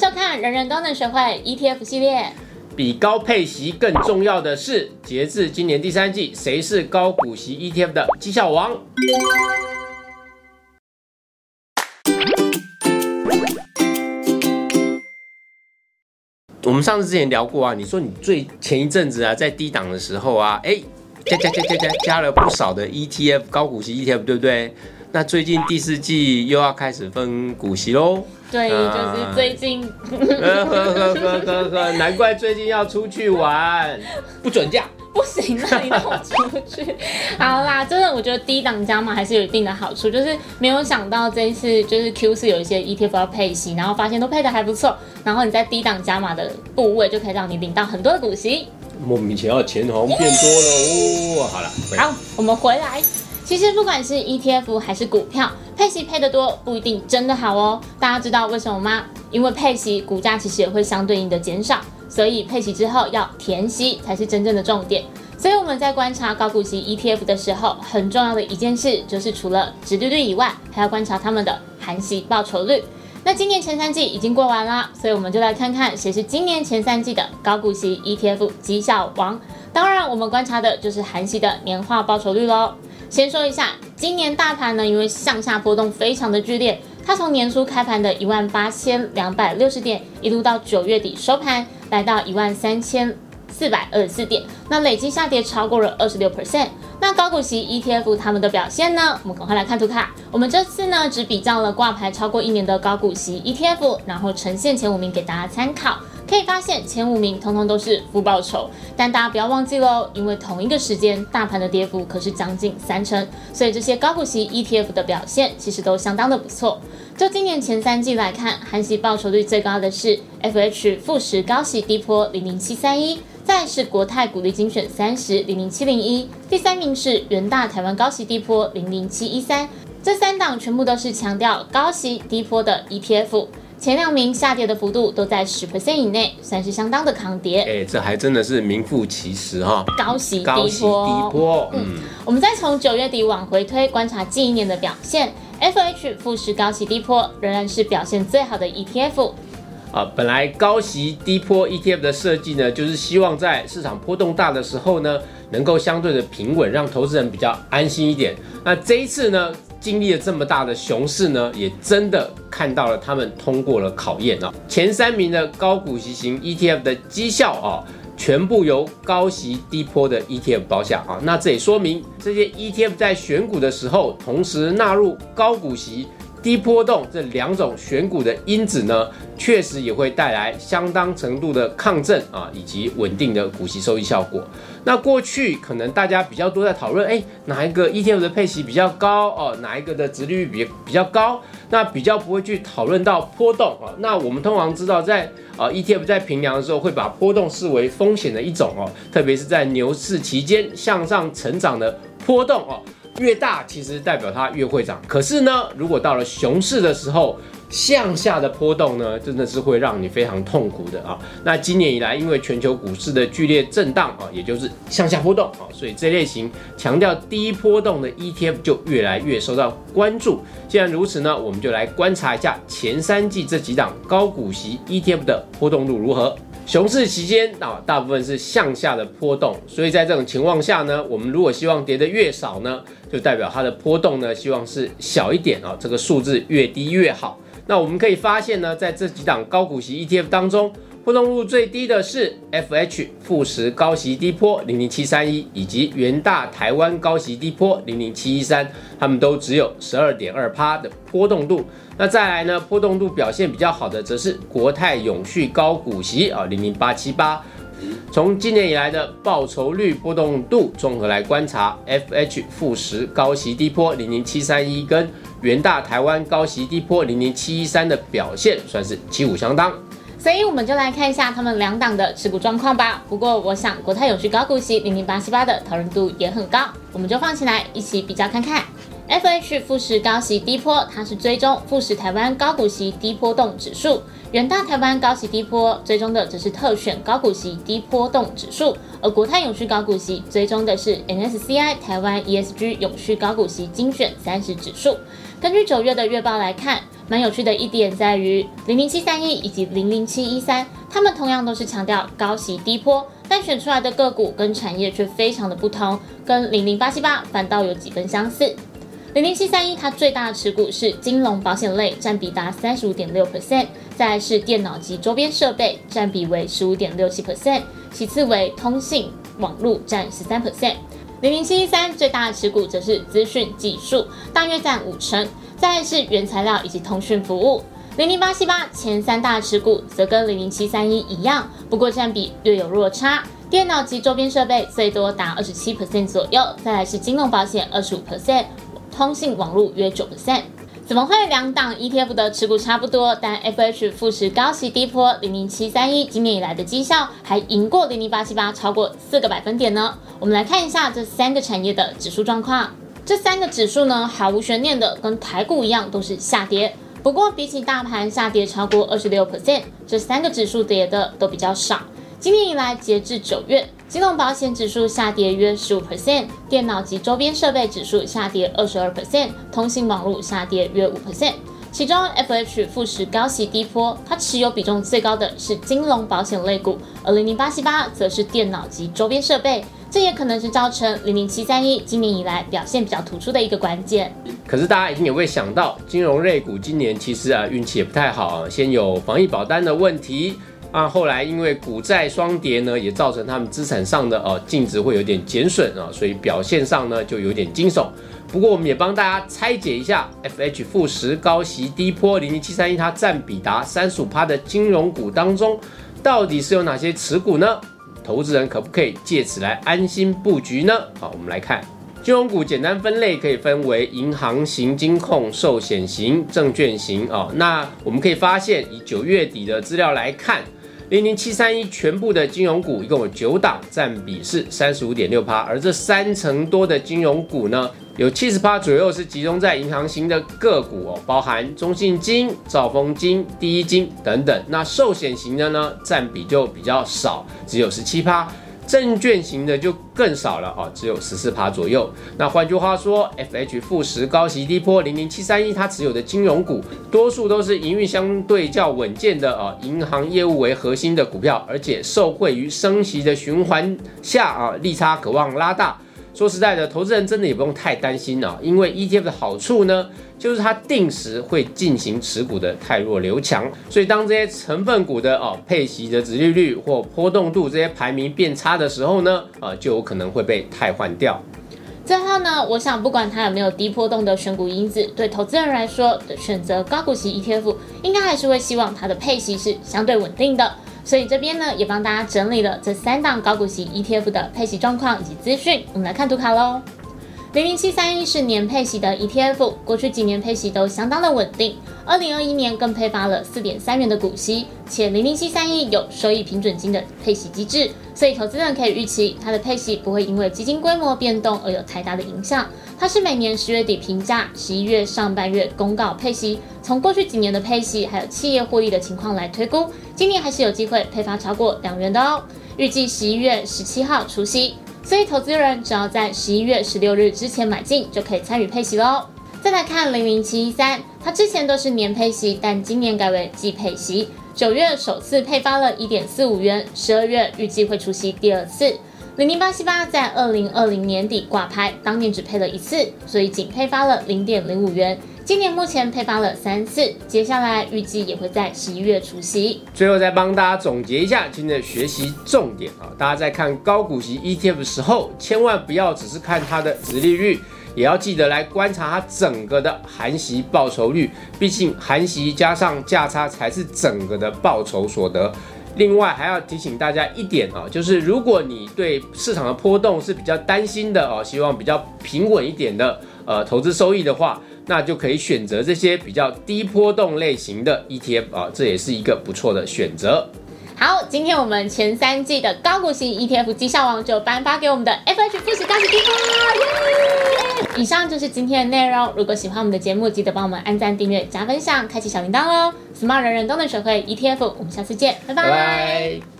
收看，人人都能学会 ETF 系列。比高配息更重要的是，截至今年第三季，谁是高股息 ETF 的绩效王？我们上次之前聊过啊，你说你最前一阵子啊，在低档的时候啊，哎，加加加加加加了不少的 ETF 高股息 ETF，对不对？那最近第四季又要开始分股息喽。对，就是最近，呵呵呵呵呵呵，难怪最近要出去玩，不准假。不行，那你让我出去。好啦，真的，我觉得低档加码还是有一定的好处，就是没有想到这一次就是 Q 四有一些 ETF 要配息，然后发现都配的还不错，然后你在低档加码的部位就可以让你领到很多的股息。莫名其妙钱好像变多了哦。好了，好，我们回来。其实不管是 ETF 还是股票，配息配得多不一定真的好哦。大家知道为什么吗？因为配息，股价其实也会相对应的减少，所以配息之后要填息才是真正的重点。所以我们在观察高股息 ETF 的时候，很重要的一件事就是除了值利率以外，还要观察他们的含息报酬率。那今年前三季已经过完啦，所以我们就来看看谁是今年前三季的高股息 ETF 绩效王。当然，我们观察的就是含息的年化报酬率喽。先说一下，今年大盘呢，因为向下波动非常的剧烈，它从年初开盘的一万八千两百六十点，一路到九月底收盘，来到一万三千四百二十四点，那累计下跌超过了二十六 percent。那高股息 ETF 他们的表现呢？我们赶快来看图卡。我们这次呢，只比较了挂牌超过一年的高股息 ETF，然后呈现前五名给大家参考。可以发现前五名通通都是负报酬，但大家不要忘记喽，因为同一个时间大盘的跌幅可是将近三成，所以这些高股息 ETF 的表现其实都相当的不错。就今年前三季来看，含息报酬率最高的是 FH 富时高息低波零零七三一，再是国泰股利精选三十零零七零一，第三名是元大台湾高息低波零零七一三，这三档全部都是强调高息低波的 ETF。前两名下跌的幅度都在十 percent 以内，算是相当的抗跌。哎，这还真的是名副其实哈，高息低波。嗯，我们再从九月底往回推，观察近一年的表现，FH 富时高息低波仍然是表现最好的 ETF。啊，本来高息低波 ETF 的设计呢，就是希望在市场波动大的时候呢，能够相对的平稳，让投资人比较安心一点。那这一次呢？经历了这么大的熊市呢，也真的看到了他们通过了考验啊！前三名的高股息型 ETF 的绩效啊，全部由高息低波的 ETF 包下啊。那这也说明这些 ETF 在选股的时候，同时纳入高股息。低波动这两种选股的因子呢，确实也会带来相当程度的抗震啊，以及稳定的股息收益效果。那过去可能大家比较多在讨论，哎，哪一个 ETF 的配息比较高哦，哪一个的值利率比比较高？那比较不会去讨论到波动啊。那我们通常知道，在啊 ETF 在平量的时候，会把波动视为风险的一种哦，特别是在牛市期间向上成长的波动哦。越大其实代表它越会涨，可是呢，如果到了熊市的时候，向下的波动呢，真的是会让你非常痛苦的啊。那今年以来，因为全球股市的剧烈震荡啊，也就是向下波动啊，所以这类型强调低波动的 ETF 就越来越受到关注。既然如此呢，我们就来观察一下前三季这几档高股息 ETF 的波动度如何。熊市期间啊，大部分是向下的波动，所以在这种情况下呢，我们如果希望跌得越少呢，就代表它的波动呢，希望是小一点啊，这个数字越低越好。那我们可以发现呢，在这几档高股息 ETF 当中。波动度最低的是 FH 富时高息低波零零七三一，以及元大台湾高息低波零零七一三，它们都只有十二点二趴的波动度。那再来呢，波动度表现比较好的则是国泰永续高股息啊零零八七八。从今年以来的报酬率波动度综合来观察，FH 富时高息低波零零七三一跟元大台湾高息低波零零七一三的表现算是旗鼓相当。所以我们就来看一下他们两档的持股状况吧。不过我想国泰永续高股息零零八七八的讨论度也很高，我们就放起来一起比较看看。FH 富时高息低波，它是追踪富时台湾高股息低波动指数；远大台湾高息低波追踪的则是特选高股息低波动指数，而国泰永续高股息追踪的是 NSCI 台湾 ESG 永续高股息精选三十指数。根据九月的月报来看。蛮有趣的一点在于，零零七三一以及零零七一三，它们同样都是强调高息低波，但选出来的个股跟产业却非常的不同，跟零零八七八反倒有几分相似。零零七三一它最大的持股是金融保险类，占比达三十五点六 percent，再是电脑及周边设备，占比为十五点六七 percent，其次为通信网络占十三 percent。零零七一三最大的持股则是资讯技术，大约占五成，再是原材料以及通讯服务。零零八七八前三大持股则跟零零七三一一样，不过占比略有落差。电脑及周边设备最多达二十七 percent 左右，再来是金融保险二十五 percent，通信网络约九 percent。怎么会两档 ETF 的持股差不多，但 FH 富时高息低波零零七三一今年以来的绩效还赢过零零八七八超过四个百分点呢？我们来看一下这三个产业的指数状况。这三个指数呢，毫无悬念的跟台股一样都是下跌，不过比起大盘下跌超过二十六 percent，这三个指数跌的都比较少。今年以来，截至九月，金融保险指数下跌约十五 percent，电脑及周边设备指数下跌二十二 percent，通信网络下跌约五 percent。其中，FH 富时高息低波，它持有比重最高的是金融保险类股，而零零八七八则是电脑及周边设备。这也可能是造成零零七三一今年以来表现比较突出的一个关键。可是大家一定也会想到，金融类股今年其实啊运气也不太好啊，先有防疫保单的问题。啊，后来因为股债双跌呢，也造成他们资产上的哦净值会有点减损啊，所以表现上呢就有点惊悚。不过我们也帮大家拆解一下，FH 负十高息低波零零七三一，它占比达三十五趴的金融股当中，到底是有哪些持股呢？投资人可不可以借此来安心布局呢？好，我们来看金融股简单分类，可以分为银行型、金控、寿险型、证券型哦。那我们可以发现，以九月底的资料来看。零零七三一全部的金融股一共有九档，占比是三十五点六趴，而这三成多的金融股呢，有七十趴左右是集中在银行型的个股哦，包含中信金、兆丰金、第一金等等。那寿险型的呢，占比就比较少，只有十七趴。证券型的就更少了哦，只有十四趴左右。那换句话说，FH 富时高息低波零零七三一，它持有的金融股多数都是营运相对较稳健的啊，银行业务为核心的股票，而且受惠于升息的循环下啊，利差渴望拉大。说实在的，投资人真的也不用太担心了，因为 ETF 的好处呢，就是它定时会进行持股的太弱留强，所以当这些成分股的哦配息的值利率或波动度这些排名变差的时候呢，啊就有可能会被汰换掉。最后呢，我想不管它有没有低波动的选股因子，对投资人来说，选择高股息 ETF 应该还是会希望它的配息是相对稳定的。所以这边呢，也帮大家整理了这三档高股息 ETF 的配息状况以及资讯。我们来看图卡喽。零零七三一是年配息的 ETF，过去几年配息都相当的稳定。二零二一年更配发了四点三元的股息，且零零七三一有收益平准金的配息机制，所以投资人可以预期它的配息不会因为基金规模变动而有太大的影响。它是每年十月底评价，十一月上半月公告配息。从过去几年的配息还有企业获利的情况来推估，今年还是有机会配发超过两元的哦。预计十一月十七号除息。所以投资人只要在十一月十六日之前买进，就可以参与配息喽。再来看零零七一三，它之前都是年配息，但今年改为季配息。九月首次配发了一点四五元，十二月预计会出席第二次。零零八七八在二零二零年底挂牌，当年只配了一次，所以仅配发了零点零五元。今年目前配发了三次，接下来预计也会在十一月除息。最后再帮大家总结一下今天的学习重点啊！大家在看高股息 ETF 的时候，千万不要只是看它的值利率，也要记得来观察它整个的含息报酬率。毕竟含息加上价差才是整个的报酬所得。另外还要提醒大家一点啊，就是如果你对市场的波动是比较担心的哦，希望比较平稳一点的呃投资收益的话。那就可以选择这些比较低波动类型的 ETF 啊，这也是一个不错的选择。好，今天我们前三季的高股息 ETF 绩效王就颁发给我们的 FH 富时高息 ETF。以上就是今天的内容。如果喜欢我们的节目，记得帮我们按赞、订阅、加分享、开启小铃铛哦。Smart 人人都能学会 ETF，我们下次见，拜拜。